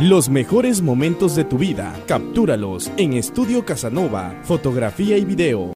Los mejores momentos de tu vida, captúralos en Estudio Casanova, fotografía y video.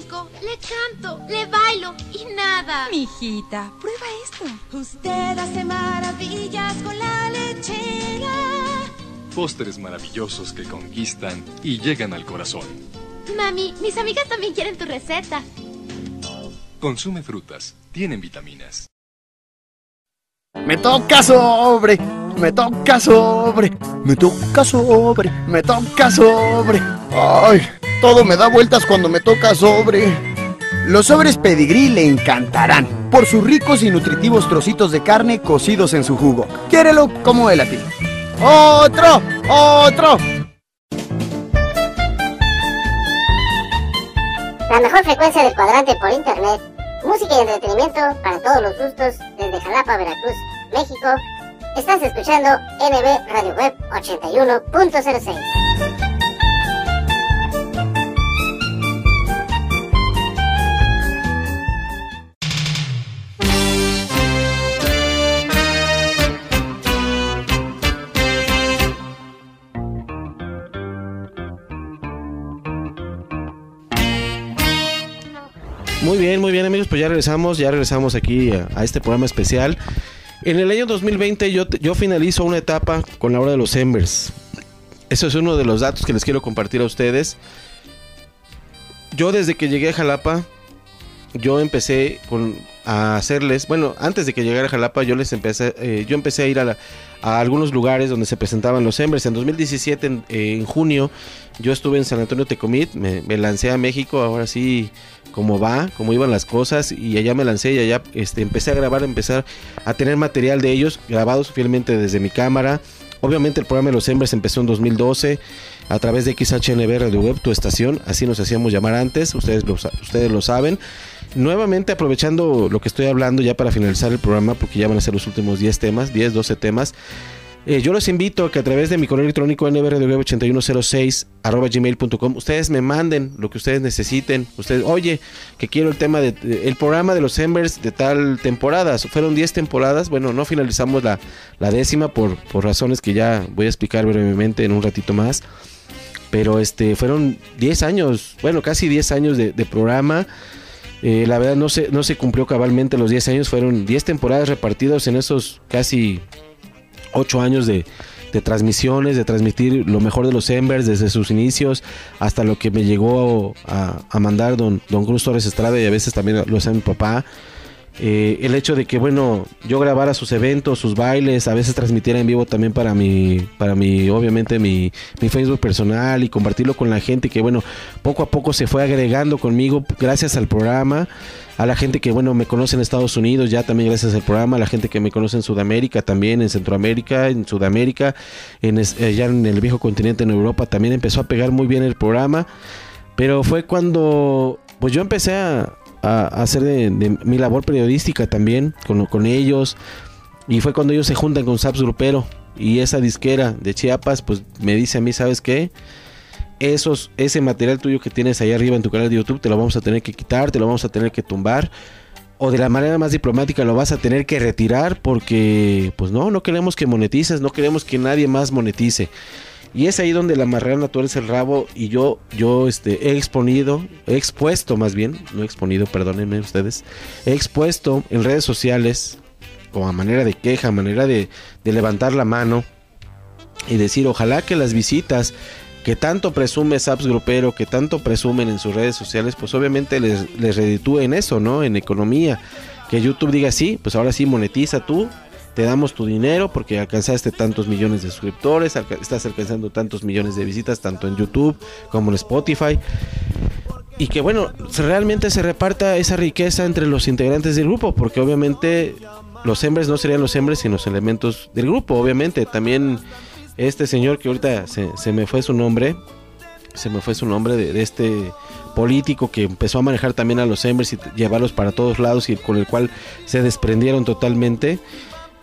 canto, le bailo y nada. Mijita, prueba esto. Usted hace maravillas con la lechera. Pósteres maravillosos que conquistan y llegan al corazón. Mami, mis amigas también quieren tu receta. Consume frutas, tienen vitaminas. Me toca sobre, me toca sobre, me toca sobre, me toca sobre. Ay, todo me da vueltas cuando me toca sobre. Los sobres pedigrí le encantarán por sus ricos y nutritivos trocitos de carne cocidos en su jugo. Quiérelo como él a ti. ¡Otro! ¡Otro! La mejor frecuencia del cuadrante por internet. Música y entretenimiento para todos los gustos desde Jalapa, Veracruz, México. Estás escuchando NB Radio Web 81.06. Muy bien, muy bien amigos, pues ya regresamos, ya regresamos aquí a, este programa especial. En el año 2020 yo, yo finalizo una etapa con la hora de los Embers. Eso es uno de los datos que les quiero compartir a ustedes. Yo desde que llegué a Jalapa, yo empecé con, a hacerles, bueno, antes de que llegara a Jalapa, yo les empecé, eh, yo empecé a ir a, la- a algunos lugares donde se presentaban los Embers. En 2017, en, eh, en junio, yo estuve en San Antonio Tecomit, me, lancé a México, ahora sí, cómo va, cómo iban las cosas, y allá me lancé y allá este, empecé a grabar, empezar a tener material de ellos, grabados fielmente desde mi cámara. Obviamente el programa de los Embers empezó en 2012 a través de XHNB Radio Web, tu estación, así nos hacíamos llamar antes, ustedes lo, ustedes lo saben. Nuevamente aprovechando lo que estoy hablando ya para finalizar el programa, porque ya van a ser los últimos 10 temas, 10, 12 temas. Eh, yo los invito a que a través de mi correo electrónico nbradioweb8106 arroba gmail.com ustedes me manden lo que ustedes necesiten. Ustedes, oye, que quiero el tema de, de- el programa de los Embers de tal temporada. Fueron 10 temporadas. Bueno, no finalizamos la, la décima por, por razones que ya voy a explicar brevemente en un ratito más. Pero este fueron 10 años, bueno, casi 10 años de, de programa. Eh, la verdad no se, no se cumplió cabalmente los 10 años, fueron 10 temporadas repartidos en esos casi 8 años de, de transmisiones, de transmitir lo mejor de los Embers desde sus inicios hasta lo que me llegó a, a mandar don, don Cruz Torres Estrada y a veces también lo hace mi papá. Eh, el hecho de que, bueno, yo grabara sus eventos, sus bailes, a veces transmitiera en vivo también para mi, para mi, obviamente, mi, mi Facebook personal y compartirlo con la gente que, bueno, poco a poco se fue agregando conmigo gracias al programa. A la gente que, bueno, me conoce en Estados Unidos, ya también gracias al programa. A la gente que me conoce en Sudamérica, también en Centroamérica, en Sudamérica, en, eh, ya en el viejo continente, en Europa, también empezó a pegar muy bien el programa. Pero fue cuando, pues yo empecé a, a- hacer de, de mi labor periodística también con, con ellos. Y fue cuando ellos se juntan con Saps Grupero. Y esa disquera de Chiapas, pues me dice a mí, ¿sabes qué? Esos, ese material tuyo que tienes ahí arriba en tu canal de YouTube, te lo vamos a tener que quitar, te lo vamos a tener que tumbar. O de la manera más diplomática lo vas a tener que retirar porque, pues no, no queremos que monetices, no queremos que nadie más monetice. Y es ahí donde la marrana tuerce el rabo y yo, yo este, he exponido, expuesto más bien, no he exponido, perdónenme ustedes, he expuesto en redes sociales, como a manera de queja, a manera de, de levantar la mano y decir, ojalá que las visitas que tanto presume Saps Grupero, que tanto presumen en sus redes sociales, pues obviamente les, les reditúe en eso, ¿no? En economía. Que YouTube diga sí, pues ahora sí monetiza tú, te damos tu dinero porque alcanzaste tantos millones de suscriptores, estás alcanzando tantos millones de visitas tanto en YouTube como en Spotify. Y que bueno, realmente se reparta esa riqueza entre los integrantes del grupo, porque obviamente los hombres no serían los hombres sin los elementos del grupo, obviamente. También este señor que ahorita se, me fue su nombre, se me fue su nombre de, este político que empezó a manejar también a los hombres y llevarlos para todos lados y con el cual se desprendieron totalmente.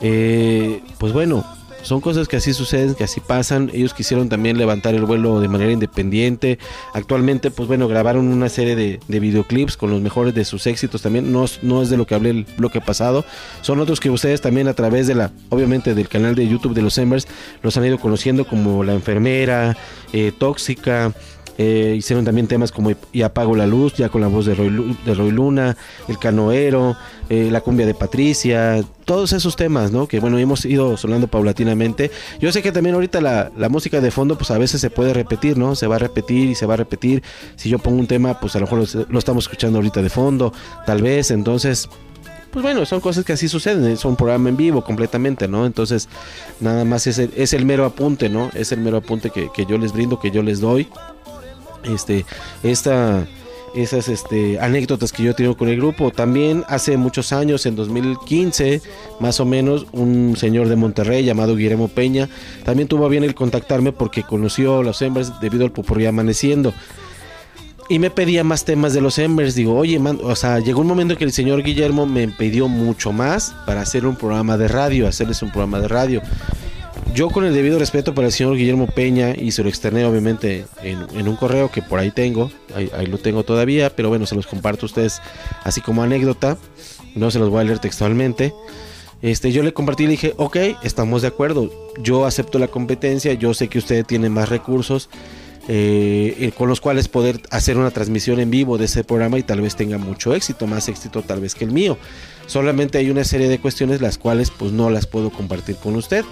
Eh, pues bueno, son cosas que así suceden, que así pasan. Ellos quisieron también levantar el vuelo de manera independiente. Actualmente, pues bueno, grabaron una serie de, videoclips con los mejores de sus éxitos también. No, no es de lo que hablé el bloque pasado. Son otros que ustedes también a través de la, obviamente del canal de YouTube de los Embers, los han ido conociendo como La Enfermera, eh, Tóxica. Eh, hicieron también temas como Y apago la luz, ya con la voz de Roy, de Roy Luna, El Canoero, eh, La cumbia de Patricia, todos esos temas, ¿no? Que bueno, hemos ido sonando paulatinamente. Yo sé que también ahorita la, la, música de fondo, pues a veces se puede repetir, ¿no? Se va a repetir y se va a repetir. Si yo pongo un tema, pues a lo mejor lo, estamos escuchando ahorita de fondo, tal vez, entonces pues bueno, son cosas que así suceden, es un programa en vivo completamente, ¿no? Entonces, nada más es el, es el mero apunte, ¿no? Es el mero apunte que, que, yo les brindo, que yo les doy este, esas este, anécdotas que yo tengo con el grupo. También hace muchos años, en 2015, más o menos, un señor de Monterrey llamado Guillermo Peña también tuvo bien el contactarme porque conoció a los Embers debido al Popurrí Amaneciendo. Y me pedía más temas de los Embers. Digo, oye, man, o sea, llegó un momento que el señor Guillermo me pidió mucho más para hacer un programa de radio, hacerles un programa de radio. Yo con el debido respeto para el señor Guillermo Peña y se lo externé obviamente en, un correo que por ahí tengo, ahí, lo tengo todavía, pero bueno, se los comparto a ustedes así como anécdota, no se los voy a leer textualmente. Este, yo le compartí y le dije, ok, estamos de acuerdo, yo acepto la competencia, yo sé que usted tiene más recursos eh, eh, con los cuales poder hacer una transmisión en vivo de ese programa y tal vez tenga mucho éxito, más éxito tal vez que el mío. Solamente hay una serie de cuestiones las cuales pues no las puedo compartir con usted.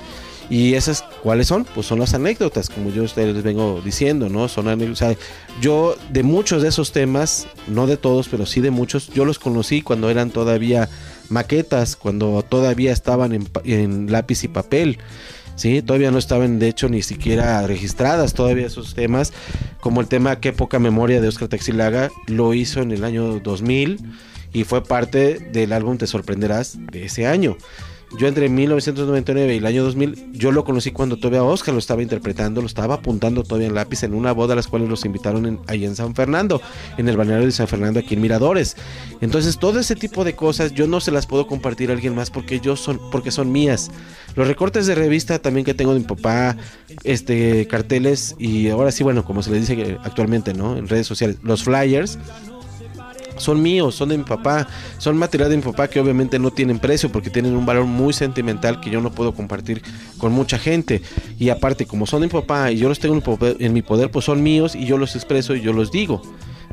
Y esas, ¿cuáles son? Pues son las anécdotas, como yo ustedes les vengo diciendo, ¿no? Son anécdotas. yo de muchos de esos temas, no de todos, pero sí de muchos, yo los conocí cuando eran todavía maquetas, cuando todavía estaban en, en lápiz y papel. ¿sí? Todavía no estaban, de hecho, ni siquiera registradas todavía esos temas, como el tema Qué poca memoria de Oscar Taxilaga, lo hizo en el año 2000 y fue parte del álbum Te sorprenderás de ese año. Yo entre 1999 y el año 2000, yo lo conocí cuando todavía Oscar lo estaba interpretando, lo estaba apuntando todavía en lápiz en una boda a las cuales los invitaron ahí en San Fernando, en el balneario de San Fernando aquí en Miradores. Entonces todo ese tipo de cosas yo no se las puedo compartir a alguien más porque yo son, porque son mías. Los recortes de revista también que tengo de mi papá, este carteles y ahora sí bueno como se les dice actualmente, ¿no? En redes sociales, los flyers son míos, son de mi papá, son material de mi papá que obviamente no tienen precio porque tienen un valor muy sentimental que yo no puedo compartir con mucha gente. Y aparte, como son de mi papá y yo los tengo en mi poder, pues son míos y yo los expreso y yo los digo.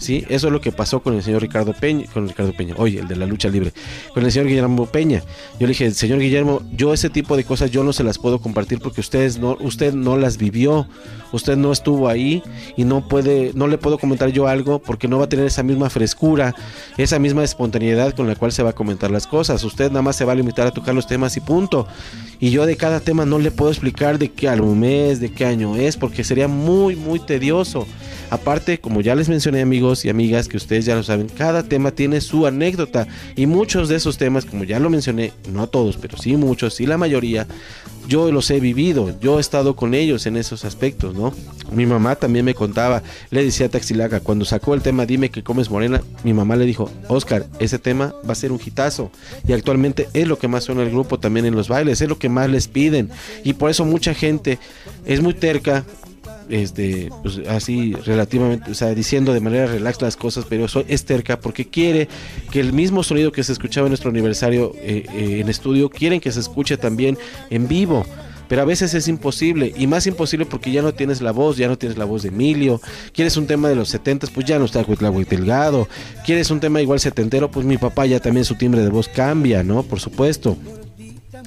¿Sí? Eso es lo que pasó con el señor Ricardo Peña, con Ricardo Peña, oye, el de la lucha libre, con el señor Guillermo Peña. Yo le dije, señor Guillermo, yo ese tipo de cosas yo no se las puedo compartir porque ustedes no, usted no las vivió, usted no estuvo ahí y no puede, no le puedo comentar yo algo porque no va a tener esa misma frescura, esa misma espontaneidad con la cual se va a comentar las cosas. Usted nada más se va a limitar a tocar los temas y punto. Y yo de cada tema no le puedo explicar de qué álbum es, de qué año es, porque sería muy, muy tedioso. Aparte, como ya les mencioné amigos y amigas, que ustedes ya lo saben, cada tema tiene su anécdota y muchos de esos temas, como ya lo mencioné, no todos, pero sí muchos, sí la mayoría, yo los he vivido, yo he estado con ellos en esos aspectos, ¿no? Mi mamá también me contaba, le decía a Taxilaga, cuando sacó el tema Dime que comes morena, mi mamá le dijo, Oscar, ese tema va a ser un hitazo. Y actualmente es lo que más suena el grupo también en los bailes, es lo que más les piden. Y por eso mucha gente es muy terca este, pues, así relativamente, o sea, diciendo de manera relax las cosas, pero soy es terca porque quiere que el mismo sonido que se escuchaba en nuestro aniversario eh, eh, en estudio, quieren que se escuche también en vivo. Pero a veces es imposible, y más imposible porque ya no tienes la voz, ya no tienes la voz de Emilio. Quieres un tema de los 70, pues ya no está Huitlahuac Delgado. Quieres un tema igual setentero, pues mi papá ya también su timbre de voz cambia, ¿no? Por supuesto.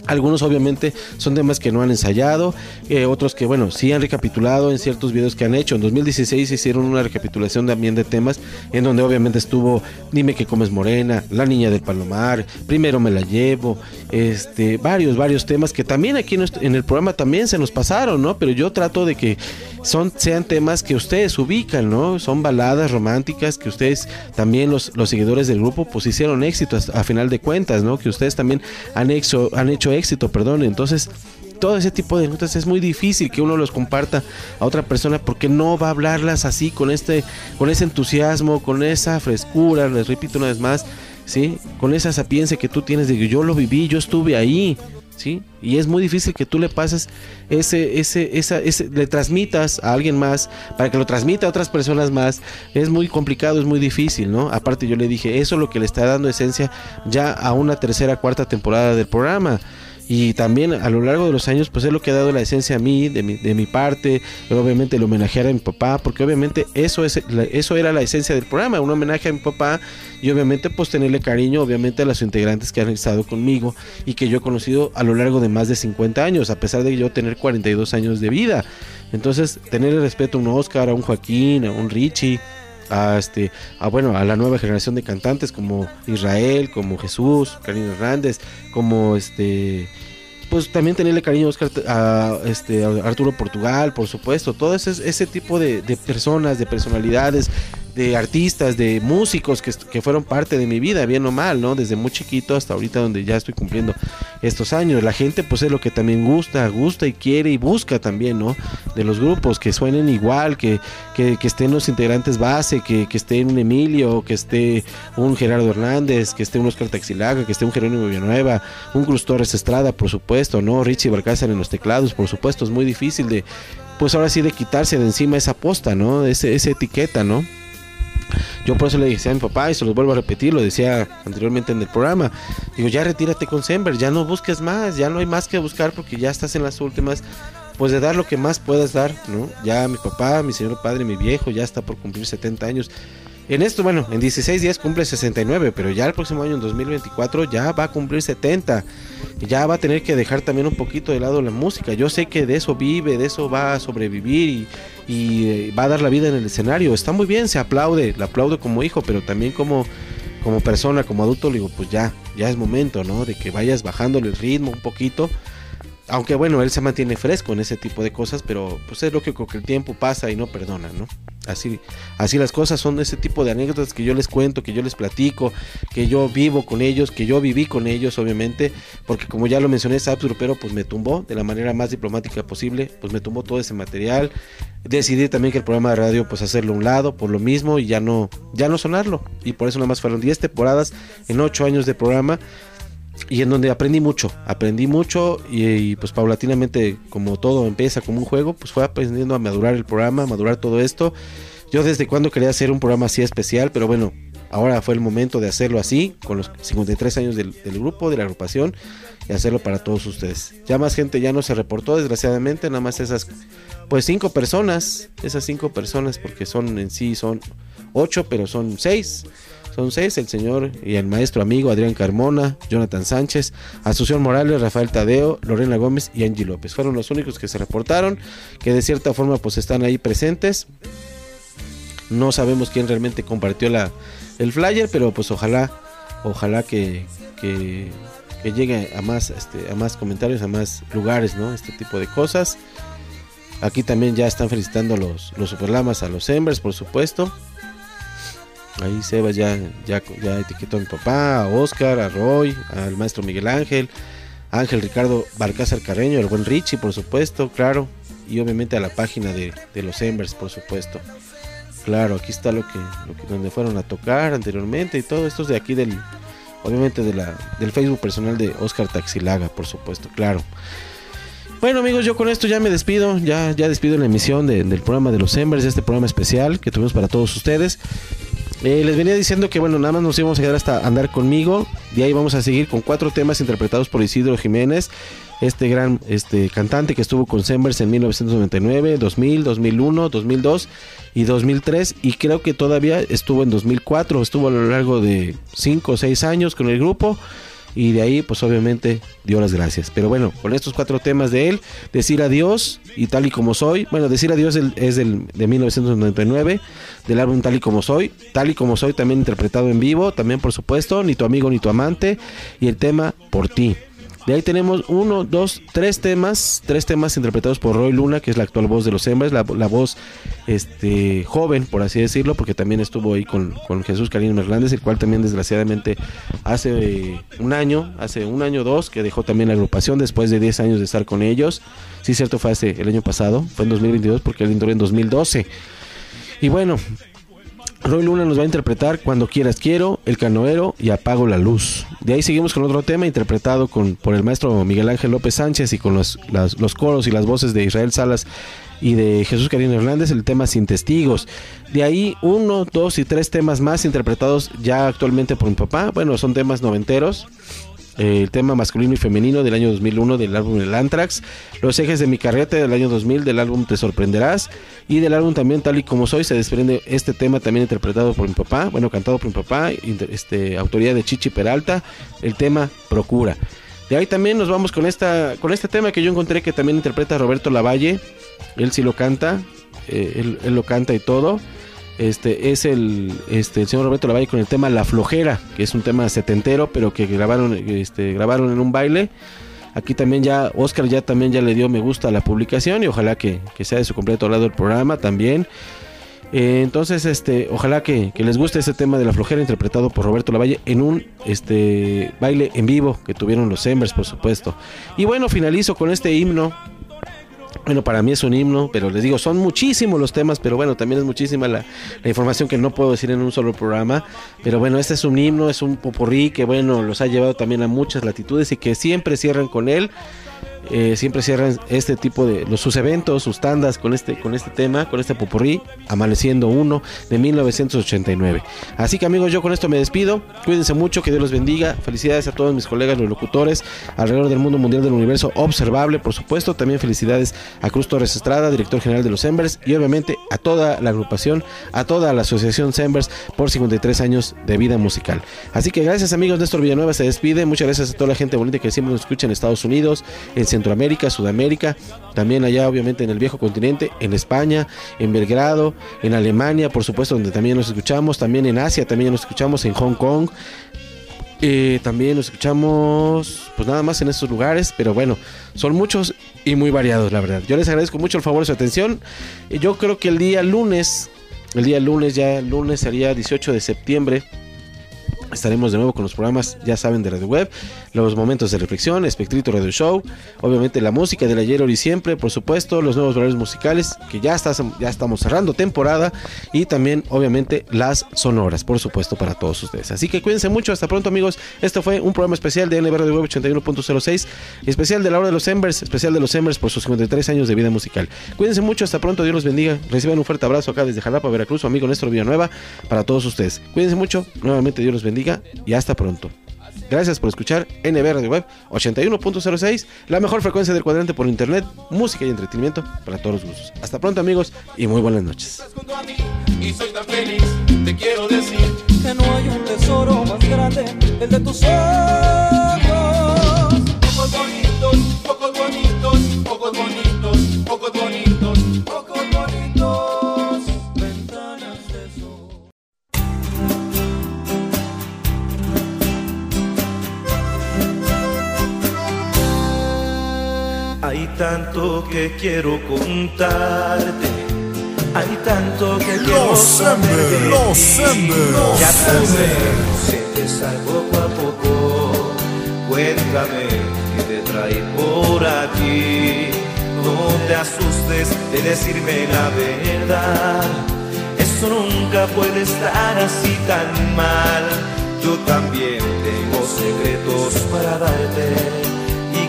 Algunos obviamente son temas que no han ensayado, eh, otros que bueno, sí han recapitulado en ciertos videos que han hecho. En 2016 hicieron una recapitulación también de temas en donde obviamente estuvo Dime que comes morena, La niña del palomar, Primero me la llevo, este, varios, varios temas que también aquí en el programa también se nos pasaron, ¿no? Pero yo trato de que son, sean temas que ustedes ubican, ¿no? Son baladas románticas que ustedes también los, los seguidores del grupo pues hicieron éxito a, final de cuentas, ¿no? Que ustedes también han hecho, han hecho éxito, perdón. Entonces, todo ese tipo de notas es muy difícil que uno los comparta a otra persona porque no va a hablarlas así con este con ese entusiasmo, con esa frescura, les repito una vez más, ¿sí? Con esa sapiencia que tú tienes de que yo lo viví, yo estuve ahí, ¿sí? Y es muy difícil que tú le pases ese, ese, esa, ese, le transmitas a alguien más, para que lo transmita a otras personas más. Es muy complicado, es muy difícil, ¿no? Aparte yo le dije, eso es lo que le está dando esencia ya a una tercera, cuarta temporada del programa y también a lo largo de los años pues es lo que ha dado la esencia a mí de mi, de mi parte obviamente el homenajear a mi papá porque obviamente eso es eso era la esencia del programa un homenaje a mi papá y obviamente pues tenerle cariño obviamente a los integrantes que han estado conmigo y que yo he conocido a lo largo de más de 50 años a pesar de yo tener 42 años de vida. Entonces tenerle respeto a un Oscar a un Joaquín a un Richie a este a bueno a la nueva generación de cantantes como Israel como Jesús Karina Hernández como este pues también tenerle cariño a, a, este, Arturo Portugal, por supuesto, todo ese, ese tipo de personas, de personalidades, de artistas, de músicos que, que, fueron parte de mi vida, bien o mal, ¿no? Desde muy chiquito hasta ahorita donde ya estoy cumpliendo estos años. La gente pues es lo que también gusta, gusta y quiere y busca también, ¿no? De los grupos, que suenen igual, que, que, estén los integrantes base, que, que esté un Emilio, que esté un Gerardo Hernández, que esté un Oscar Taxilaga, que esté un Jerónimo Villanueva, un Cruz Torres Estrada, por supuesto, ¿no? Richie Barcázar en los teclados, por supuesto, es muy difícil de, pues ahora sí de quitarse de encima esa posta, ¿no? Ese, esa etiqueta, ¿no? Yo por eso le dije a mi papá, y se los vuelvo a repetir, lo decía anteriormente en el programa, digo, ya retírate con Sember, ya no busques más, ya no hay más que buscar porque ya estás en las últimas, pues de dar lo que más puedas dar, ¿no? Ya mi papá, mi señor padre, mi viejo, ya está por cumplir 70 años. En esto, bueno, en 16 días cumple 69, pero ya el próximo año, en 2024, ya va a cumplir 70. Ya va a tener que dejar también un poquito de lado la música. Yo sé que de eso vive, de eso va a sobrevivir y, eh, va a dar la vida en el escenario. Está muy bien, se aplaude, le aplaudo como hijo, pero también como, como persona, como adulto, le digo, pues ya, ya es momento, ¿no? De que vayas bajándole el ritmo un poquito aunque bueno, él se mantiene fresco en ese tipo de cosas, pero pues es lógico que el tiempo pasa y no perdona, ¿no? Así, así las cosas son ese tipo de anécdotas que yo les cuento, que yo les platico, que yo vivo con ellos, que yo viví con ellos, obviamente, porque como ya lo mencioné, Saps Grupero pues me tumbó de la manera más diplomática posible, pues me tumbó todo ese material. Decidí también que el programa de radio pues hacerlo a un lado por lo mismo y ya no, ya no sonarlo. Y por eso nada más fueron 10 temporadas en 8 años de programa y en donde aprendí mucho, aprendí mucho y, pues paulatinamente como todo empieza como un juego, pues fue aprendiendo a madurar el programa, a madurar todo esto. Yo desde cuando quería hacer un programa así especial, pero bueno, ahora fue el momento de hacerlo así, con los 53 años del, grupo, de la agrupación, y hacerlo para todos ustedes. Ya más gente ya no se reportó, desgraciadamente, nada más esas, pues cinco personas, esas cinco personas, porque son en sí, son ocho, pero son seis son seis, el señor y el maestro amigo Adrián Carmona, Jonathan Sánchez, Asunción Morales, Rafael Tadeo, Lorena Gómez y Angie López. Fueron los únicos que se reportaron, que de cierta forma pues están ahí presentes. No sabemos quién realmente compartió la, el flyer, pero pues ojalá, ojalá que, que, llegue a más, este, a más comentarios, a más lugares, ¿no? Este tipo de cosas. Aquí también ya están felicitando los, los Superlamas a los Embers, por supuesto. Ahí Sebas ya, ya, ya etiquetó a mi papá, a Oscar, a Roy, al maestro Miguel Ángel, Ángel Ricardo Balcázar Carreño, el buen Richie, por supuesto, claro. Y obviamente a la página de, los Embers, por supuesto. Claro, aquí está lo que, lo que, donde fueron a tocar anteriormente y todo esto es de aquí del, obviamente de la, del Facebook personal de Oscar Taxilaga, por supuesto, claro. Bueno amigos, yo con esto ya me despido, ya, ya despido la emisión del programa de los Embers, este programa especial que tuvimos para todos ustedes. Eh, les venía diciendo que bueno, nada más nos íbamos a quedar hasta andar conmigo. Y ahí vamos a seguir con cuatro temas interpretados por Isidro Jiménez, este gran este, cantante que estuvo con Sembers en 1999, 2000, 2001, 2002 y 2003. Y creo que todavía estuvo en 2004, estuvo a lo largo de 5 o 6 años con el grupo. Y de ahí pues obviamente dio las gracias. Pero bueno, con estos cuatro temas de él, decir adiós y tal y como soy, bueno, decir adiós es del, de 1999, del álbum Tal y como soy, tal y como soy también interpretado en vivo, también por supuesto, ni tu amigo ni tu amante y el tema por ti. De ahí tenemos uno, dos, tres temas, tres temas interpretados por Roy Luna, que es la actual voz de los hembras, la, voz este, joven, por así decirlo, porque también estuvo ahí con, Jesús Karim Hernández, el cual también desgraciadamente hace un año, hace un año o dos, que dejó también la agrupación después de 10 años de estar con ellos. Sí, cierto, fue hace el año pasado, fue en 2022, porque él entró en 2012. Y bueno, Roy Luna nos va a interpretar Cuando quieras quiero, El canoero y Apago la luz. De ahí seguimos con otro tema interpretado con, por el maestro Miguel Ángel López Sánchez y con los, los coros y las voces de Israel Salas y de Jesús Karina Hernández, el tema Sin Testigos. De ahí uno, dos y tres temas más interpretados ya actualmente por mi papá. Bueno, son temas noventeros el tema masculino y femenino del año 2001 del álbum El Anthrax, Los ejes de mi carreta del año 2000 del álbum Te sorprenderás y del álbum también Tal y como soy se desprende este tema también interpretado por mi papá, bueno, cantado por mi papá, este, autoría de Chichi Peralta, el tema Procura. De ahí también nos vamos con esta con este tema que yo encontré que también interpreta Roberto Lavalle, él sí lo canta, eh, él lo canta y todo este es el, este, el señor Roberto Lavalle con el tema La Flojera, que es un tema setentero, pero que grabaron, este, grabaron en un baile. Aquí también ya, Oscar ya también ya le dio me gusta a la publicación y ojalá que, sea de su completo lado el programa también. Eh, entonces, este, ojalá que, les guste ese tema de la flojera interpretado por Roberto Lavalle en un este, baile en vivo que tuvieron los Embers, por supuesto. Y bueno, finalizo con este himno bueno, para mí es un himno, pero les digo, son muchísimos los temas, pero bueno, también es muchísima la, información que no puedo decir en un solo programa. Pero bueno, este es un himno, es un popurrí que bueno, los ha llevado también a muchas latitudes y que siempre cierran con él. Eh, siempre cierran este tipo de los, sus eventos, sus tandas con este, con este tema, con este popurrí, Amaneciendo Uno de 1989. Así que amigos, yo con esto me despido. Cuídense mucho, que Dios los bendiga. Felicidades a todos mis colegas, los locutores, alrededor del mundo mundial del universo observable, por supuesto. También felicidades a Cruz Torres Estrada, director general de los Embers, y obviamente a toda la agrupación, a toda la asociación Embers por 53 años de vida musical. Así que gracias amigos, Néstor Villanueva se despide. Muchas gracias a toda la gente bonita que siempre nos escucha en Estados Unidos, en Centroamérica, Sudamérica, también allá obviamente en el viejo continente, en España, en Belgrado, en Alemania, por supuesto, donde también nos escuchamos, también en Asia, también nos escuchamos en Hong Kong. Eh, también nos escuchamos, pues nada más en estos lugares, pero bueno, son muchos y muy variados, la verdad. Yo les agradezco mucho el favor de su atención. Yo creo que el día lunes, el día lunes, ya lunes sería 18 de septiembre, Estaremos de nuevo con los programas, ya saben, de Radio Web, los momentos de reflexión, Espectrito Radio Show, obviamente la música del ayer, hoy y siempre, por supuesto, los nuevos valores musicales, que ya, ya estamos cerrando temporada, y también, obviamente, las sonoras, por supuesto, para todos ustedes. Así que cuídense mucho, hasta pronto, amigos. Esto fue un programa especial de NB Radio Web 81.06, especial de la hora de los Embers, especial de los Embers por sus 53 años de vida musical. Cuídense mucho, hasta pronto, Dios los bendiga. Reciban un fuerte abrazo acá desde Jalapa, Veracruz, su amigo Néstor Villanueva, para todos ustedes. Cuídense mucho, nuevamente, Dios los bendiga diga y hasta pronto. Gracias por escuchar NB Radio Web 81.06, la mejor frecuencia del cuadrante por internet, música y entretenimiento para todos los gustos. Hasta pronto amigos y muy buenas noches. Quiero contarte. Hay tanto que quiero los saber los Ya sabes, sientes algo poco a poco. Cuéntame qué te trae por aquí. No te asustes de decirme la verdad. Eso nunca puede estar así tan mal. Yo también tengo secretos para darte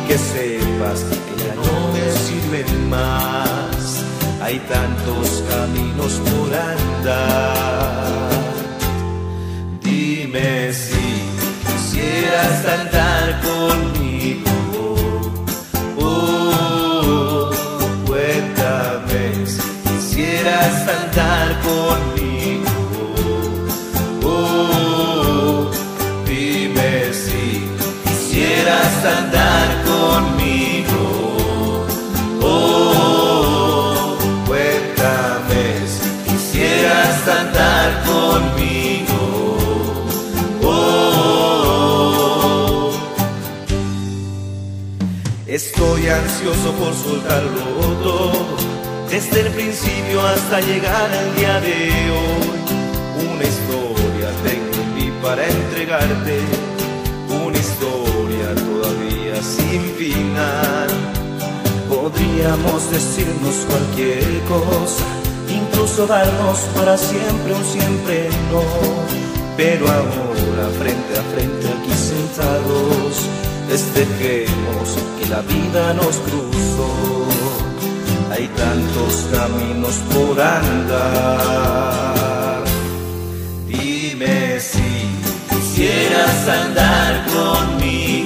que sepas que ya no me sirve más. Hay tantos caminos por andar. Dime si quisieras cantar conmigo. Oh, cuéntame si quisieras cantar conmigo. Oh, dime si quisieras andar conmigo. ansioso por soltarlo todo. Desde el principio hasta llegar al día de hoy, una historia tengo en mí para entregarte, una historia todavía sin final. Podríamos decirnos cualquier cosa, incluso darnos para siempre un siempre no, pero ahora frente a frente aquí sentados desde que la vida nos cruzó. Hay tantos caminos por andar. Dime si quisieras andar conmigo.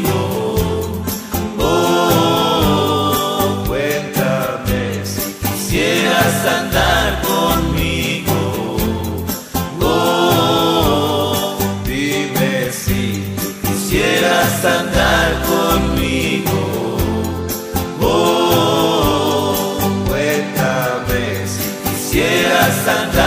Santa.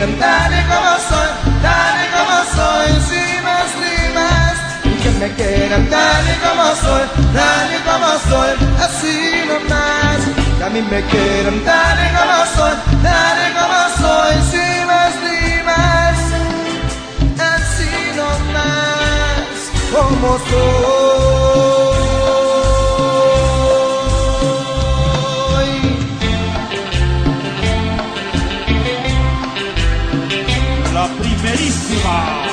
Quieran tal y como soy, tal y como soy, sin más ni más que me quieran tal y como soy, tal y como soy, así nomás. Que a mí me quieran tal y como soy, tal y como soy, sin más ni más, así nomás, como soy. Primerísima.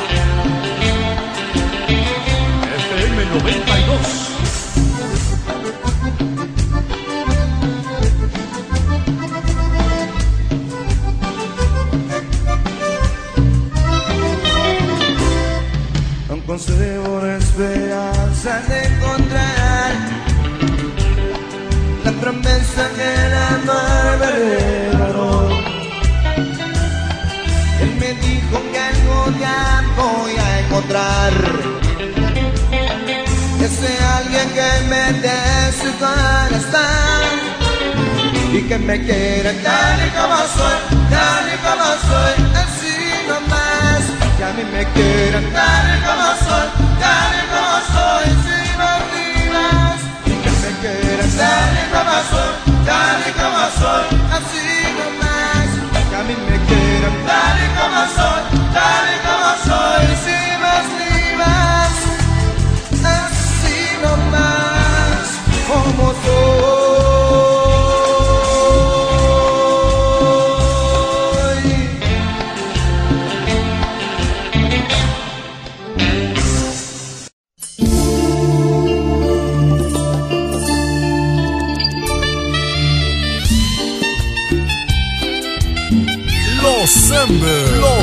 FM 92. Encontrar ese alguien que me dé su corazón y que me quiera tal y como soy, tal y como soy, así nomás. Que a mí me quiera tal y como soy, tal y como soy, sin olvidas. Y que me quiera tal y como soy, tal y como soy, así nomás. Que a mí me quiera tal y como soy, tal y como soy,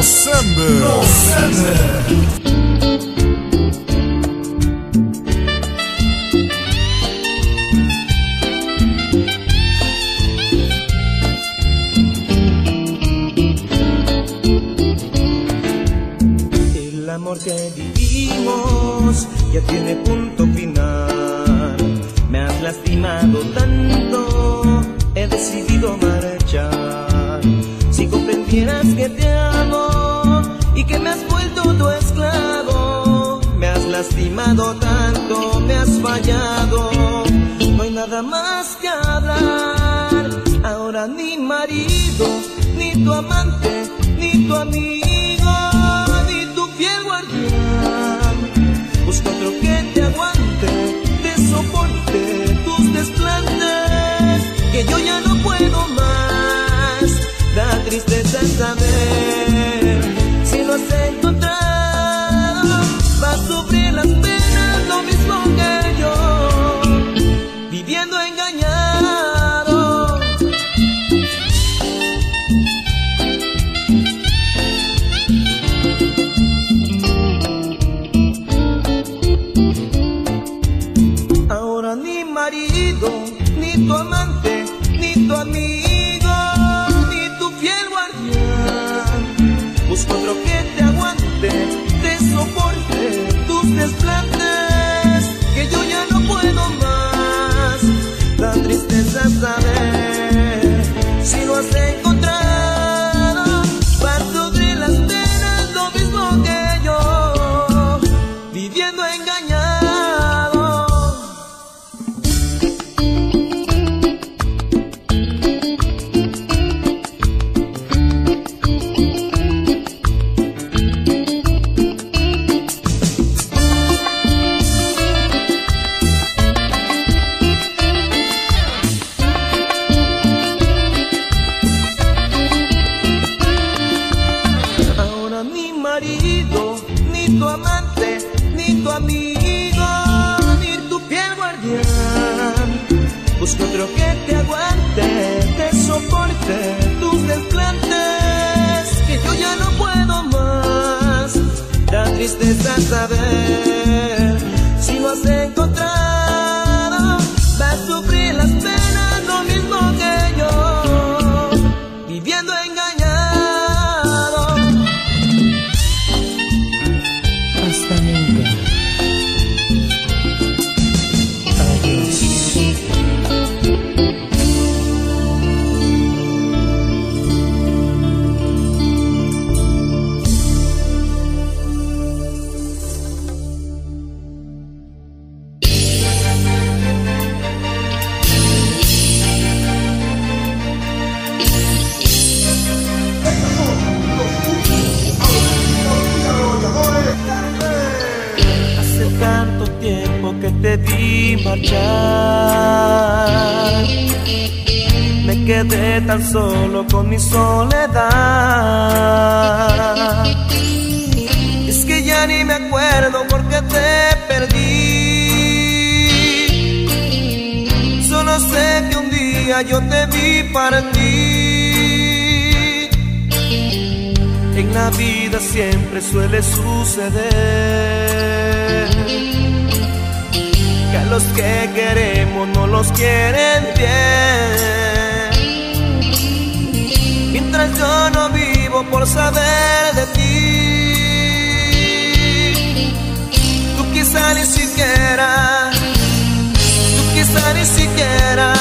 Ember, los tu amante, ni tu amigo, ni tu fiel guardián. Busca otro que te aguante, te soporte tus desplantes, que yo ya no puedo más. Da tristeza saber marchar. Me quedé tan solo con mi soledad. Es que ya ni me acuerdo por qué te perdí. Solo sé que un día yo te vi partir. En la vida siempre suele suceder que a los que queremos no los quieren bien. Mientras yo no vivo por saber de ti, tú quizá ni siquiera, tú quizá ni siquiera,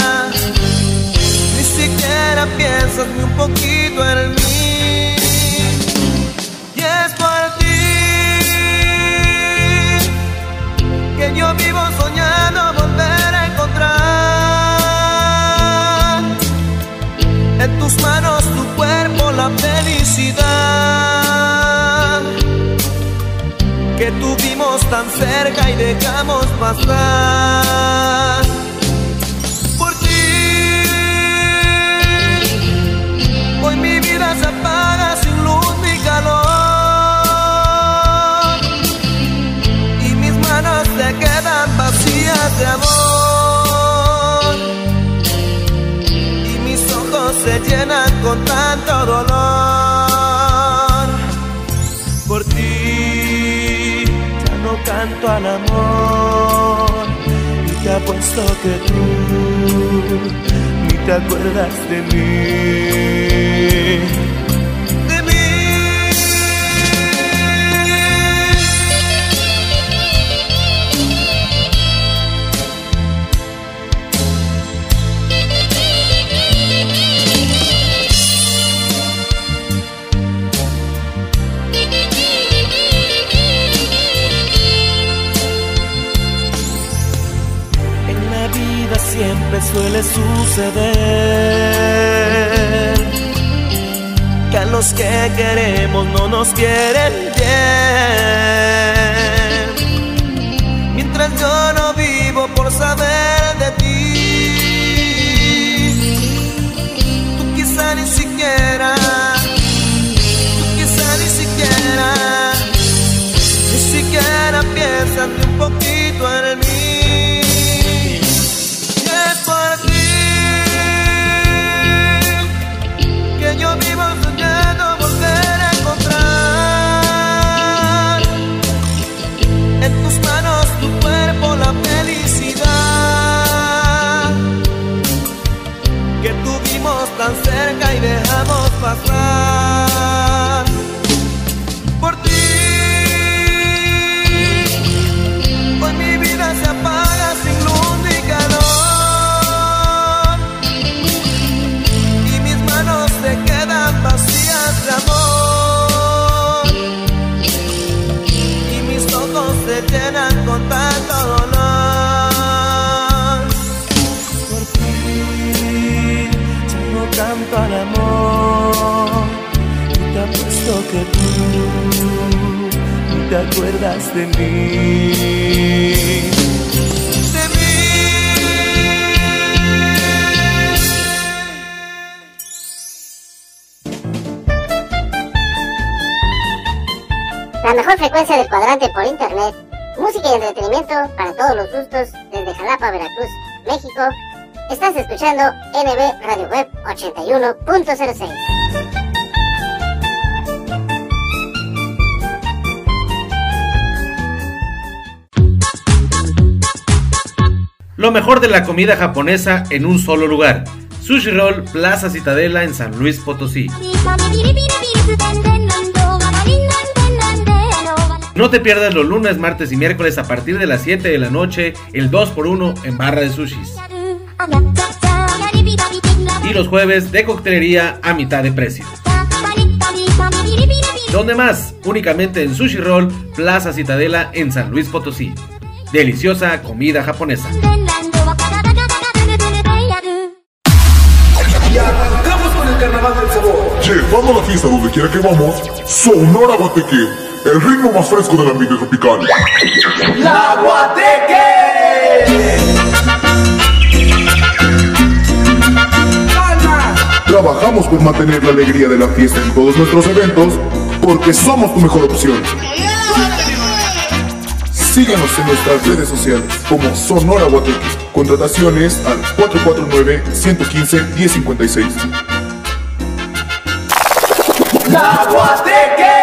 ni siquiera piensas ni un poquito en mí. Y es por ti que yo vivo en tus manos tu cuerpo la felicidad que tuvimos tan cerca y dejamos pasar. Por ti, hoy mi vida se apaga sin luz ni calor y mis manos se quedan vacías de amor con tanto dolor. Por ti ya no canto al amor y te apuesto que tú ni te acuerdas de mí suele suceder que a los que queremos no nos quieren bien. Mientras yo no vivo por saber los desde Jalapa, Veracruz, México. Estás escuchando NB Radio Web 81.06. Lo mejor de la comida japonesa en un solo lugar. Sushi Roll Plaza Citadela en San Luis Potosí. No te pierdas los lunes, martes y miércoles a partir de las 7 de la noche, el 2x1 en barra de sushis. Y los jueves de coctelería a mitad de precio. ¿Dónde más? Únicamente en Sushi Roll Plaza Citadela en San Luis Potosí. Deliciosa comida japonesa. Y arrancamos con el carnaval del sabor. Llevando la fiesta donde quiera que vamos, Sonora Guateque, el ritmo más fresco del ambiente tropical. ¡La Guateque! Trabajamos por mantener la alegría de la fiesta en todos nuestros eventos, porque somos tu mejor opción. Síguenos en nuestras redes sociales como Sonora Guateque. Contrataciones al 449-115-1056. ¡La Guateque!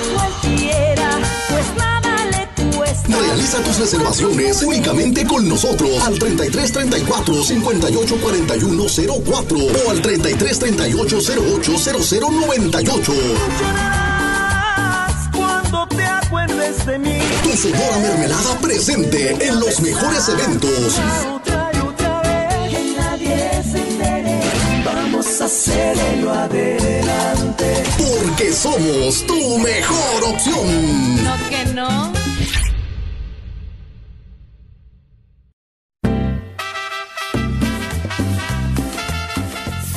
Realiza tus reservaciones únicamente con nosotros al 33 34 58 41 04 o al 33 38 08 00 98. Cuando te acuerdes de mí. Tu Sonora Mermelada presente en los mejores eventos. Que nadie se entere. Vamos a hacerlo adelante. Porque somos tu mejor opción. No que no.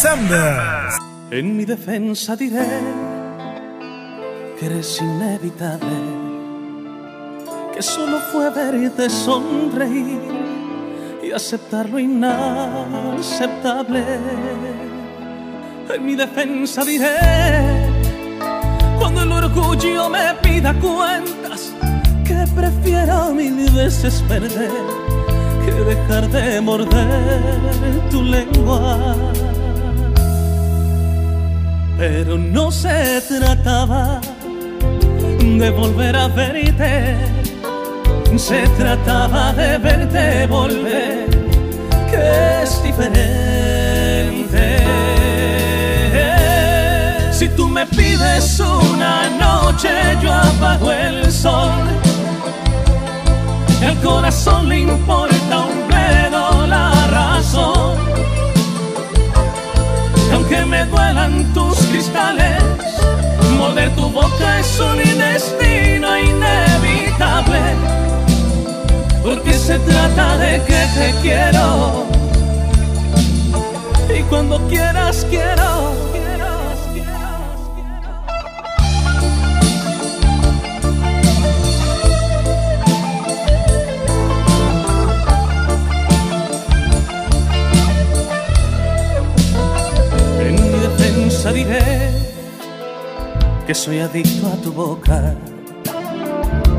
En mi defensa diré que eres inevitable, que solo fue verte sonreír y aceptar lo inaceptable. En mi defensa diré, cuando el orgullo me pida cuentas, que prefiero mil veces perder que dejar de morder tu lengua. Pero no se trataba de volver a verte, se trataba de verte volver, que es diferente. Si tú me pides una noche, yo apago el sol. El corazón le importa un bledo la razón. Aunque me duelan tus cristales, Morder tu boca es un destino inevitable. Porque se trata de que te quiero. Y cuando quieras, quiero. Diré que soy adicto a tu boca,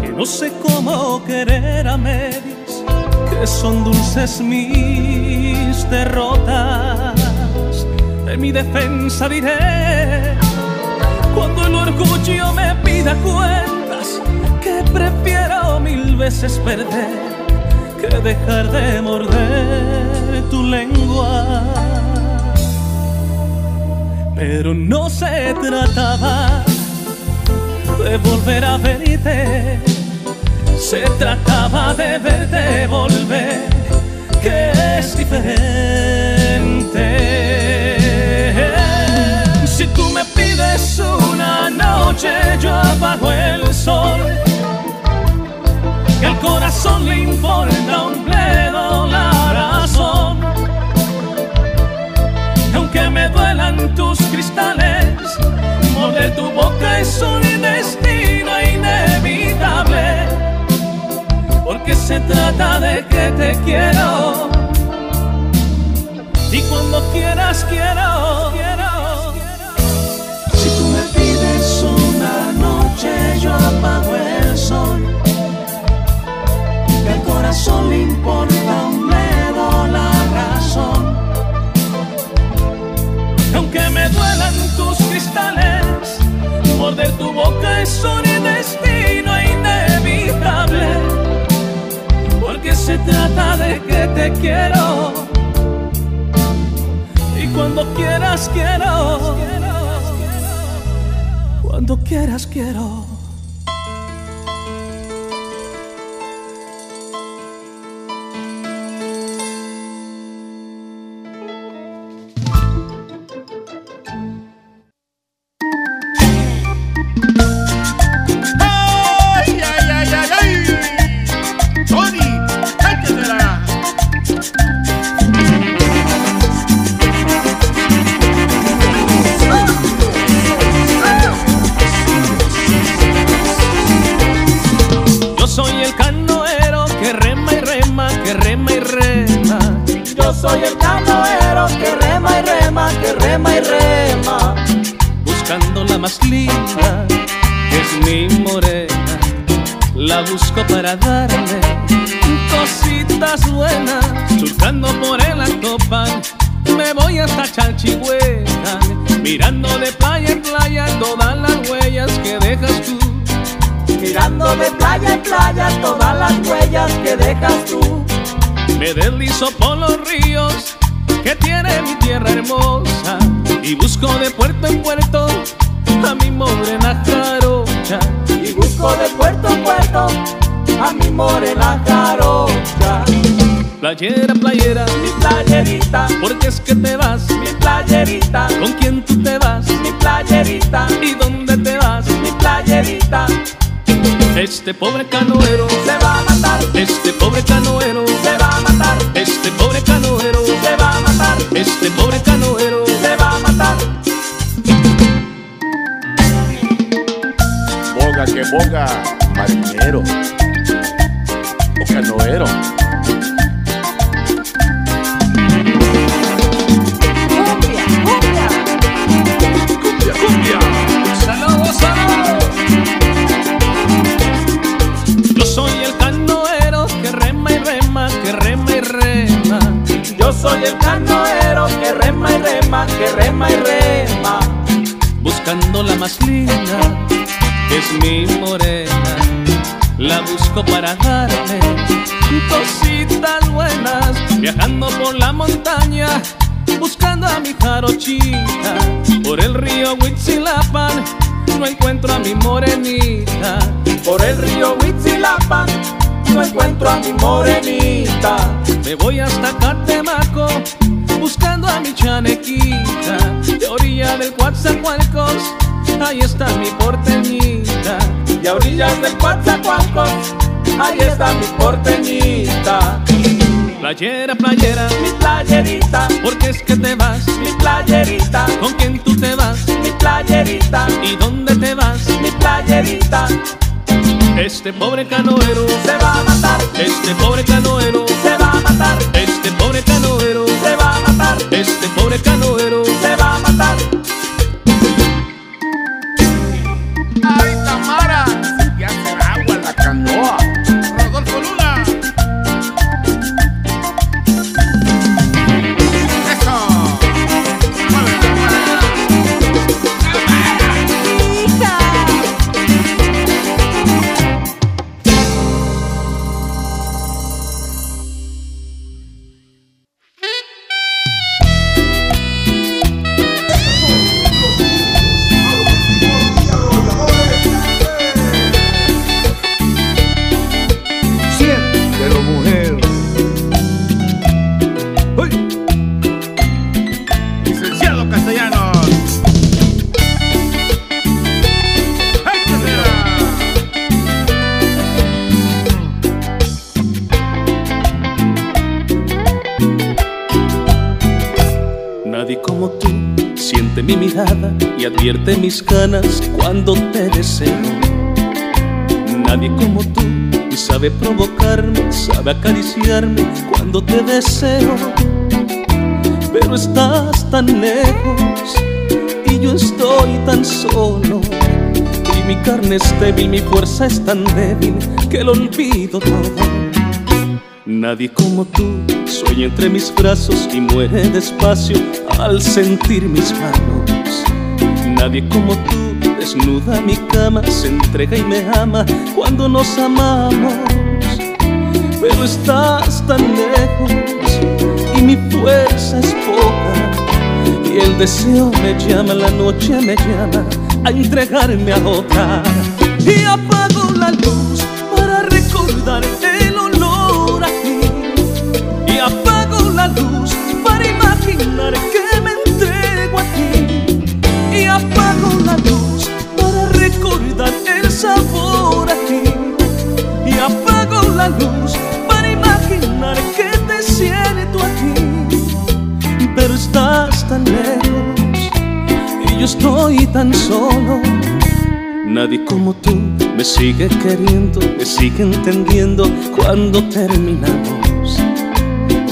que no sé cómo querer a medias, que son dulces mis derrotas. En mi defensa diré, cuando el orgullo me pida cuentas, que prefiero mil veces perder que dejar de morder tu lengua. Pero no se trataba de volver a verte, se trataba de verte volver, que es diferente. Si tú me pides una noche, yo apago el sol, que al corazón le importa morder tu boca es un destino inevitable, porque se trata de que te quiero, y cuando quieras quiero. Si tú me pides una noche, yo apago el sol, que al corazón le importa un bledo la razón. Aunque me duelan tus morder tu boca es un destino inevitable, porque se trata de que te quiero, y cuando quieras quiero, cuando quieras quiero. Boga, marinero o canoero. Cumbia, cumbia. Saludos, saludos. Yo soy el canoero que rema y rema, que rema y rema. Yo soy el canoero que rema y rema, que rema y rema. Buscando la más linda, es mi morena. La busco para darle cositas buenas, viajando por la montaña, buscando a mi jarochita. Por el río Huitzilapan, no encuentro a mi morenita. Por el río Huitzilapan, no encuentro a mi morenita. Me voy hasta Catemaco, buscando a mi chanequita. De orilla del Coatzacoalcos, ahí está mi porteñita. Y a orillas del Coatzacoalcos, ahí está mi porteñita. Playera, playera, mi playerita, porque es que te vas, mi playerita, con quién tú te vas, mi playerita, y dónde te vas, mi playerita. Este pobre canoero se va a matar, este pobre canoero se va a matar, este pobre canoero se va a matar, este pobre canoero se va a matar. Advierte mis ganas cuando te deseo. Nadie como tú sabe provocarme, sabe acariciarme cuando te deseo. Pero estás tan lejos y yo estoy tan solo. Y mi carne es débil, mi fuerza es tan débil que lo olvido todo. Nadie como tú sueña entre mis brazos y muere despacio al sentir mis manos. Nadie como tú desnuda mi cama, se entrega y me ama cuando nos amamos. Pero estás tan lejos y mi fuerza es poca. Y el deseo me llama, la noche me llama a entregarme a otra. Y apago la luz para imaginar que te siento a ti. Pero estás tan lejos y yo estoy tan solo. Nadie como tú me sigue queriendo, me sigue entendiendo cuando terminamos.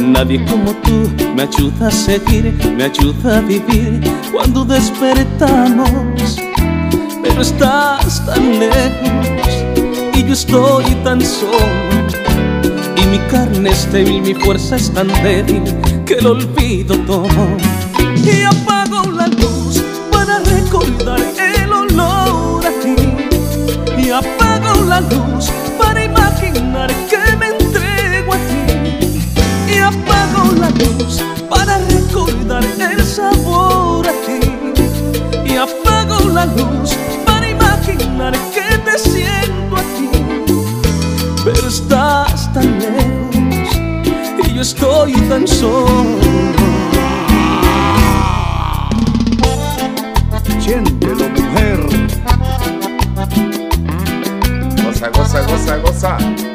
Nadie como tú me ayuda a seguir, me ayuda a vivir cuando despertamos. Pero estás tan lejos y yo estoy tan solo. Y mi carne es débil, mi fuerza es tan débil que lo olvido todo. Y apago la luz para recordar el olor a ti. Y apago la luz para imaginar que me entrego a ti. Y apago la luz para recordar el sabor a ti. Y apago la luz para imaginar que te siento yo estoy tan solo. Siéntelo, mujer. Goza, goza, goza, goza.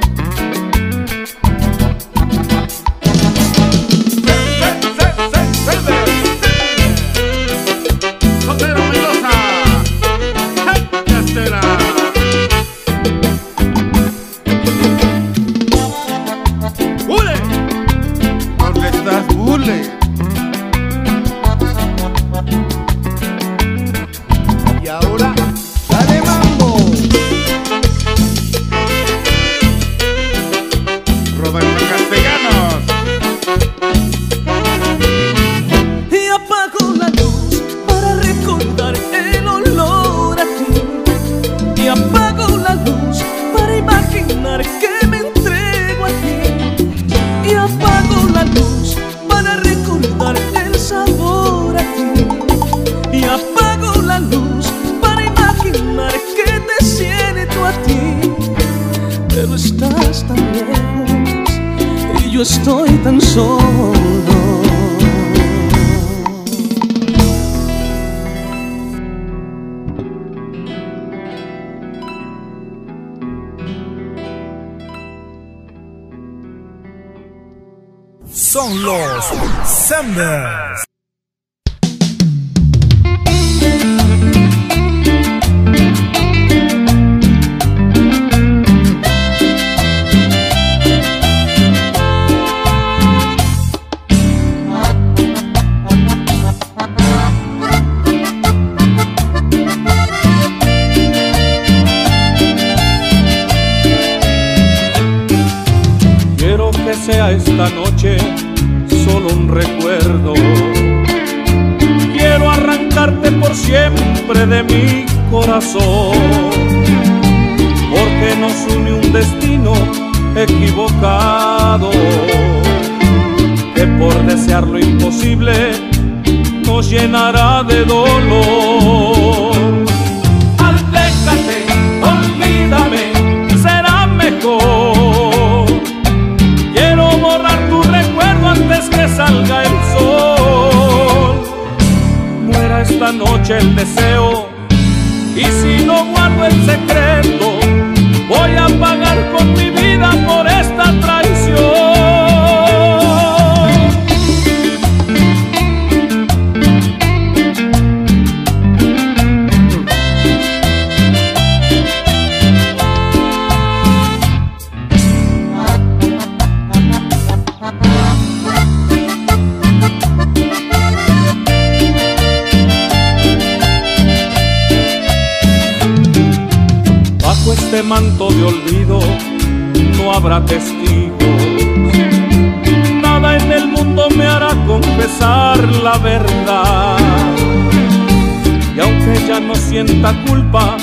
sienta culpa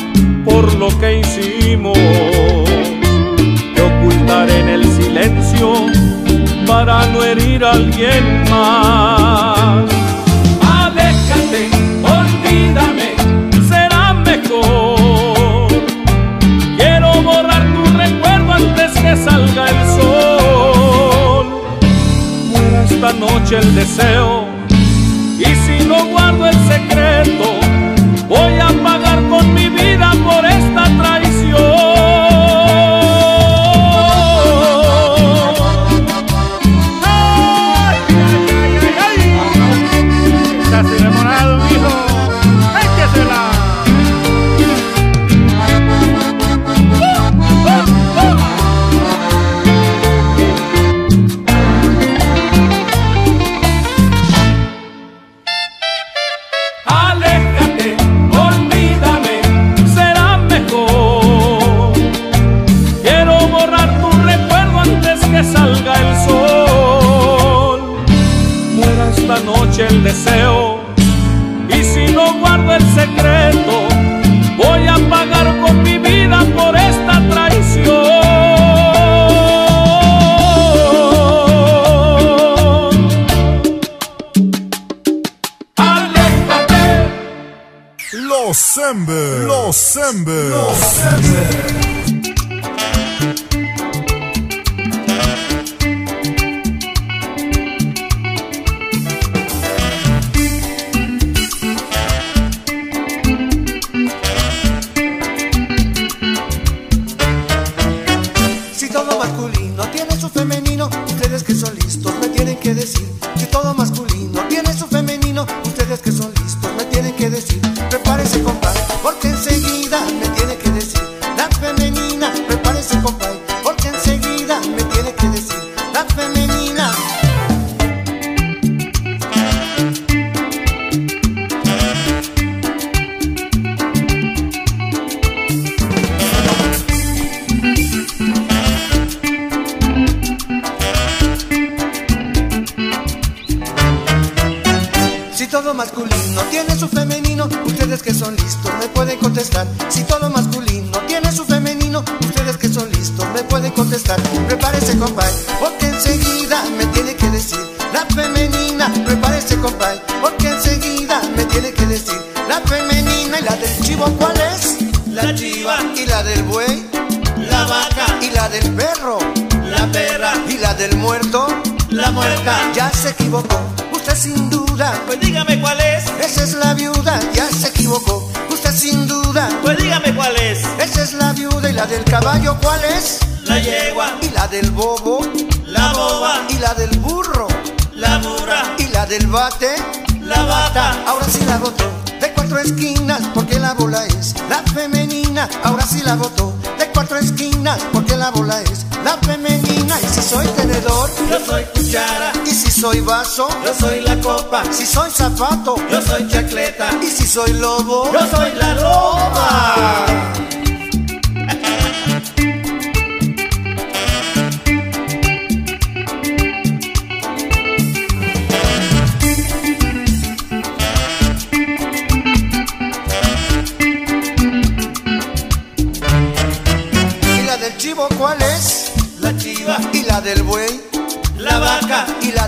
por lo que hicimos. Te ocultaré en el silencio para no herir a alguien más. Aléjate, olvídame, será mejor. Quiero borrar tu recuerdo antes que salga el sol. Muera esta noche el deseo Ya se equivocó, usted sin duda. Pues dígame cuál es. Esa es la viuda, ya se equivocó. Usted sin duda. Pues dígame cuál es. Esa es la viuda y la del caballo, ¿cuál es? La yegua. Y la del bobo. La boba. Y la del burro. La burra. Y la del bate. La bata. Ahora sí la votó. De cuatro esquinas, porque la bola es la femenina. Ahora sí la votó. De cuatro esquinas, porque la bola es la femenina. Y si soy tenedor, yo soy cuchara. Y si soy vaso, yo soy la copa. Si soy zapato, yo soy chacleta. Y si soy lobo, yo soy la loba.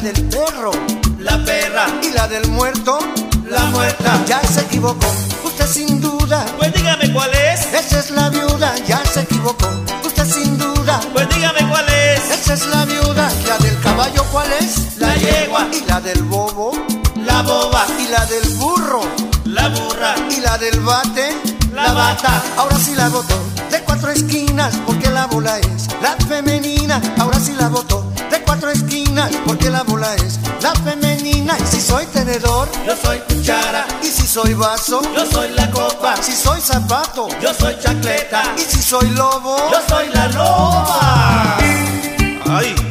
Del perro? La perra. ¿Y la del muerto? La muerta. Ya se equivocó, usted sin duda. Pues dígame cuál es. Esa es la viuda, ya se equivocó, usted sin duda. Pues dígame cuál es. Esa es la viuda, la del caballo cuál es? La yegua. ¿Y la del bobo? La boba. ¿Y la del burro? La burra. ¿Y la del bate? La bata. Ahora sí la botó de cuatro esquinas porque la bola es la femenina. Ahora sí la botó de cuatro esquinas porque la bola es la femenina. Y si soy tenedor, yo soy cuchara. Y si soy vaso, yo soy la copa. Si soy zapato, yo soy chacleta. Y si soy lobo, yo soy la loba. Ay.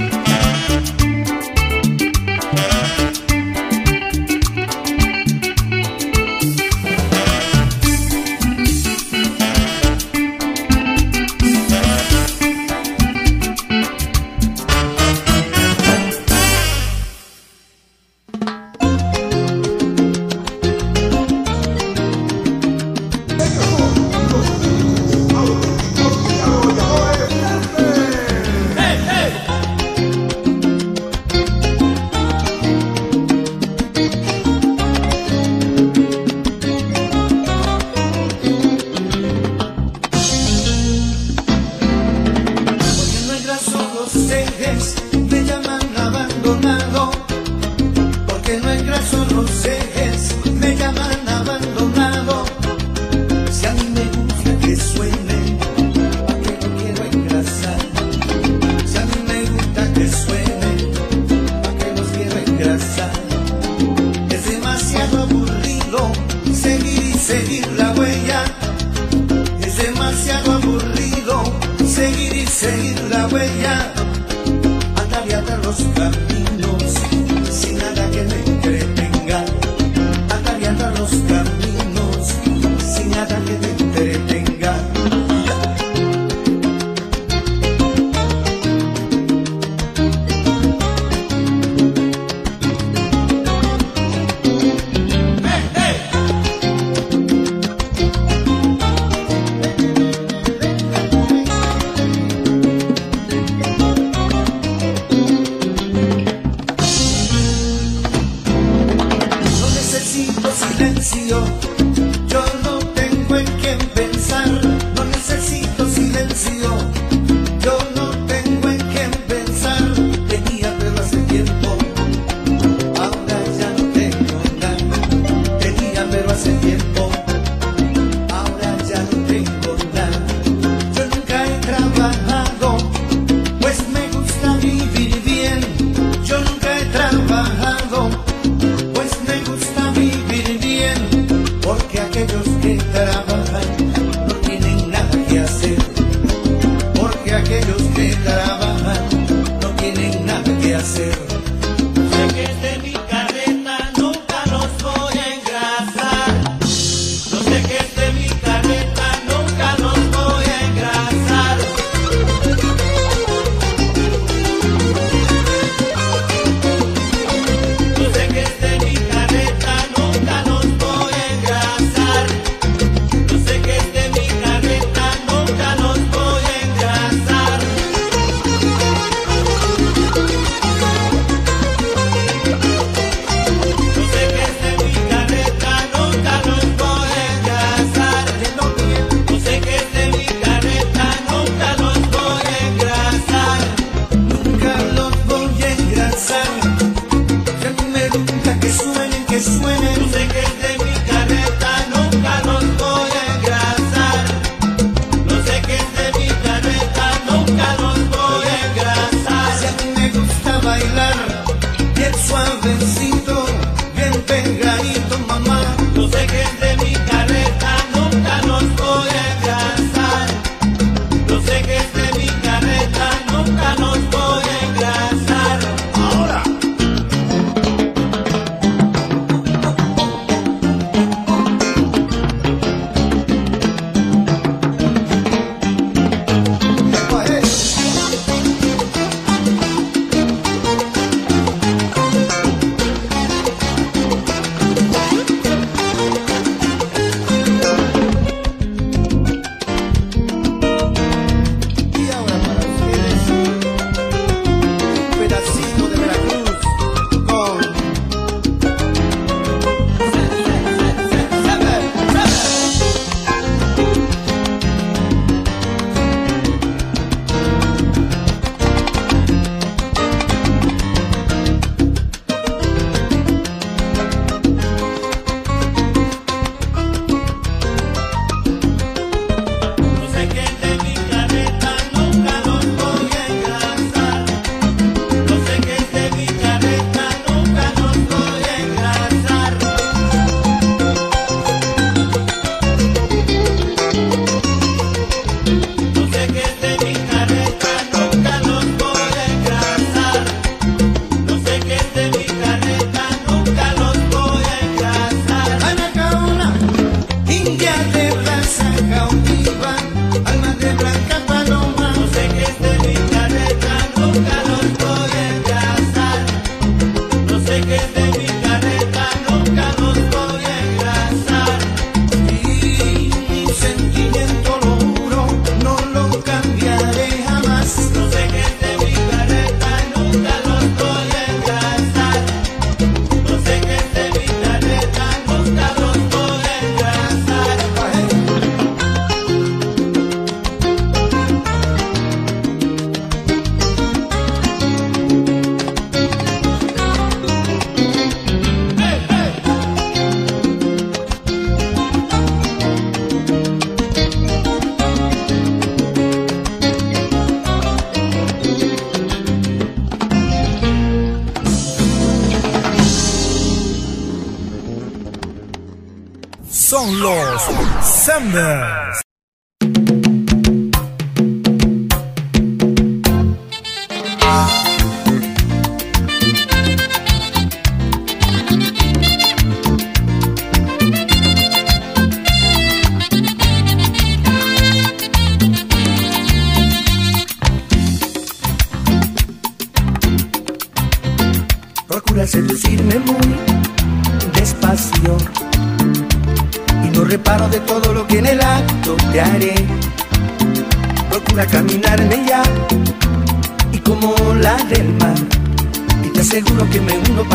Son los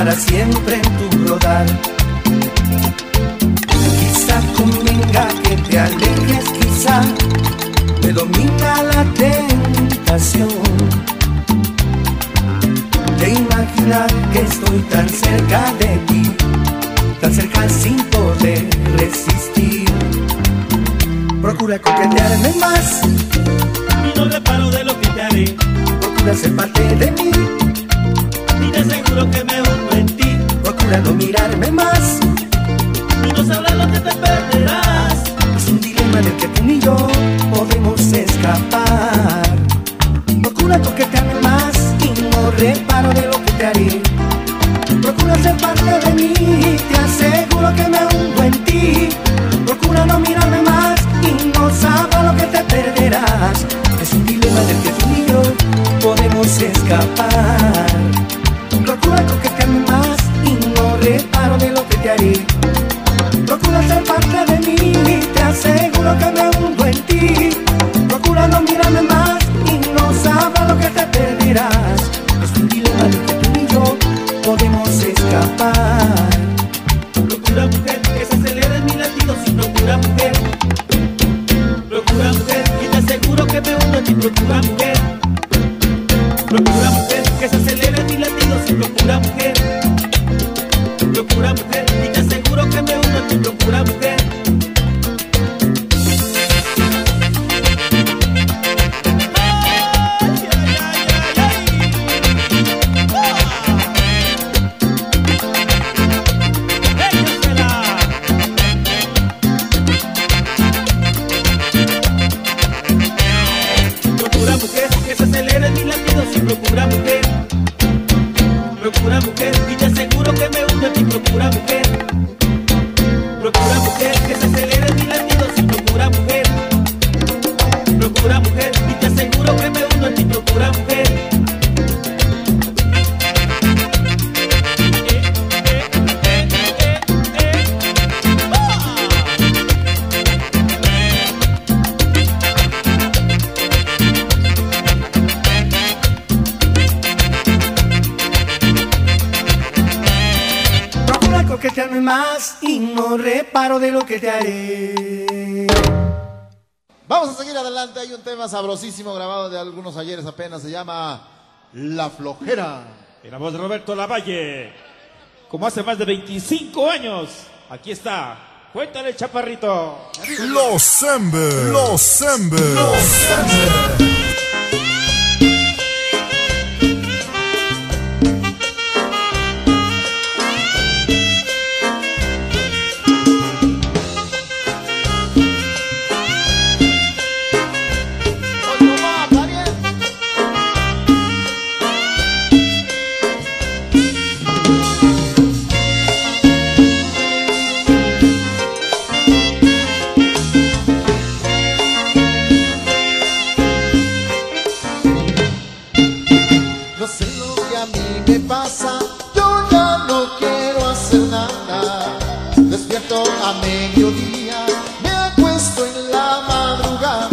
para siempre en tu rodar. Quizá convenga que te alejes, quizá me domina la tentación de imaginar que estoy tan cerca de ti, tan cerca sin poder resistir. Procura coquetearme más y no reparo de lo que te haré. Procura ser parte de mí y te aseguro que me mirarme más no sabrás lo que te perderás. Adelante. Hay un tema sabrosísimo grabado de algunos ayeres apenas. Se llama La Flojera. Y la voz de Roberto Lavalle. Como hace más de 25 años. Aquí está. Cuéntale, chaparrito. Los Sembers. Los Sembers. Los Sembers. Mediodía, me acuesto en la madrugada.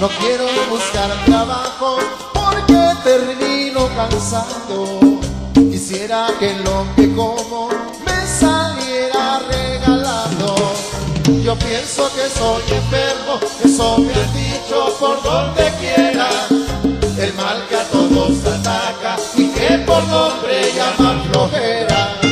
No quiero buscar trabajo porque termino cansado. Quisiera que lo que como me saliera regalado. Yo pienso que soy enfermo, eso me han dicho por donde quiera. El mal que a todos ataca y que por nombre llama flojera.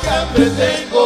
Pero qué hambre tengo.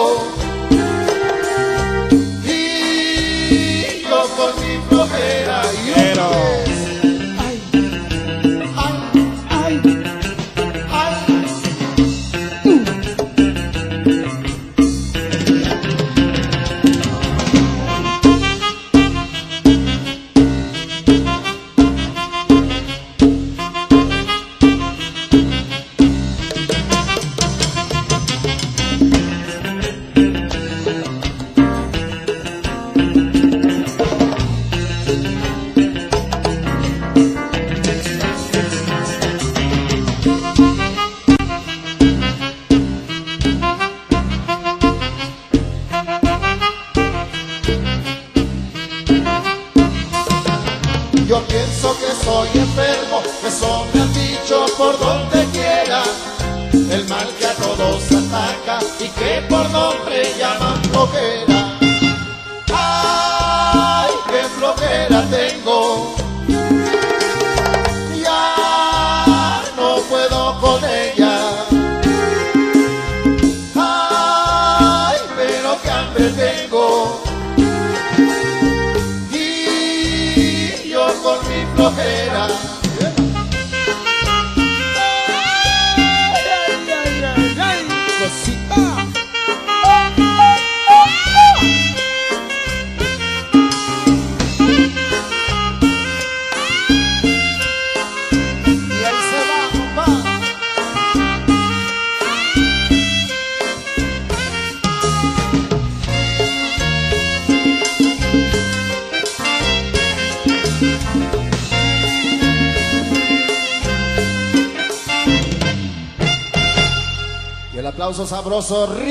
Aplauso sabroso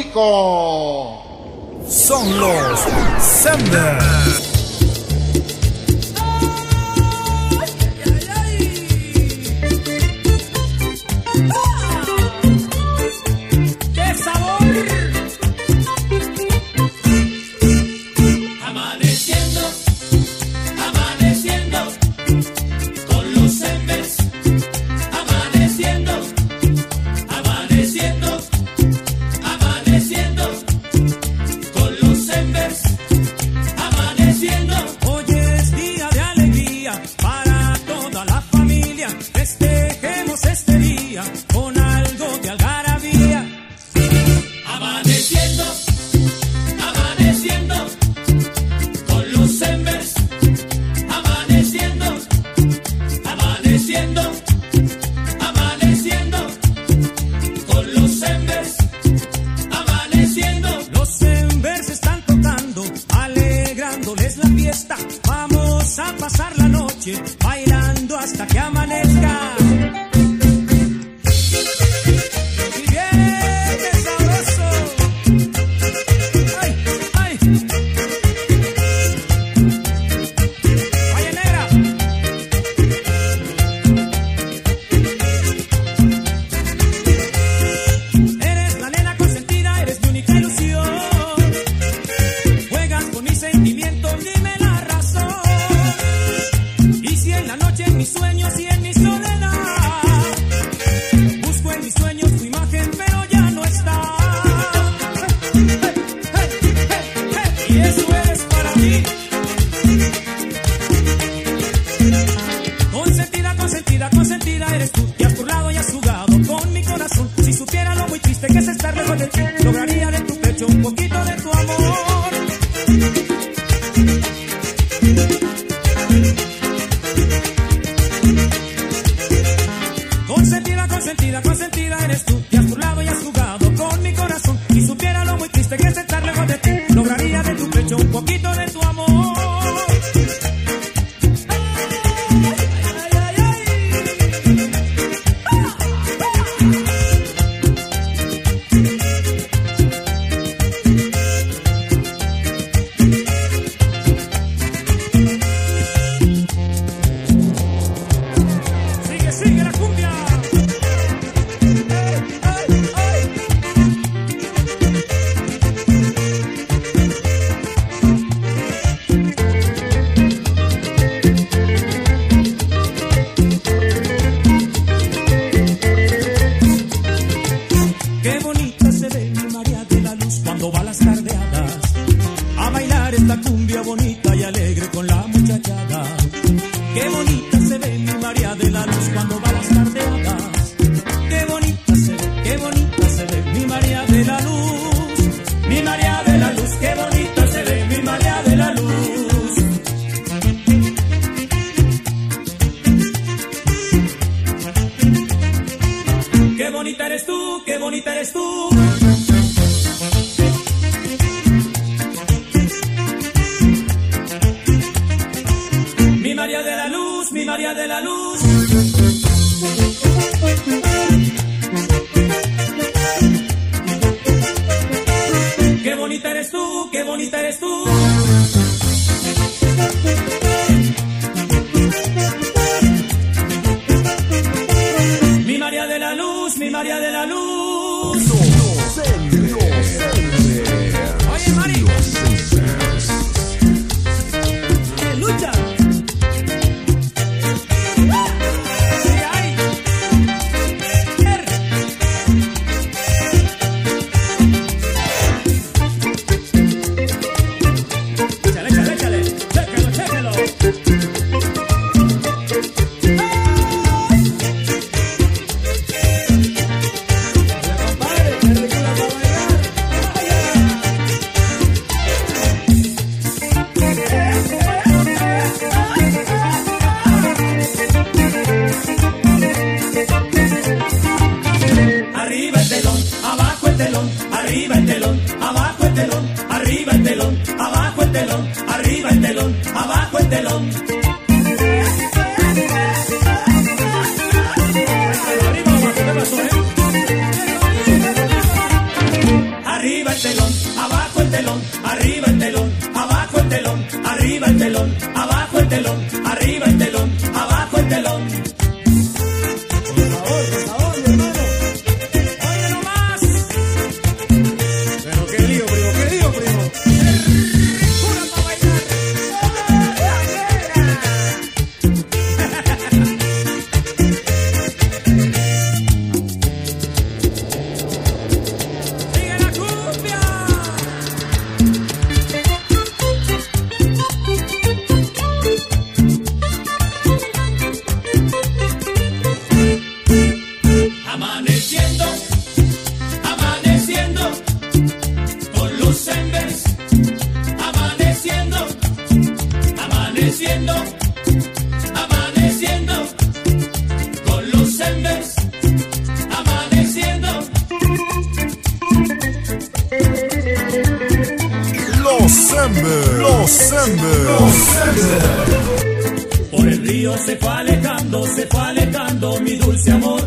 Por el río se fue alejando, se fue alejando mi dulce amor.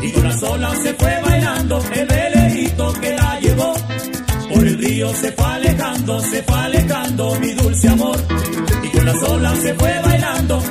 Y con las olas se fue bailando el velerito que la llevó. Por el río se fue alejando, se fue alejando mi dulce amor. Y con las olas se fue bailando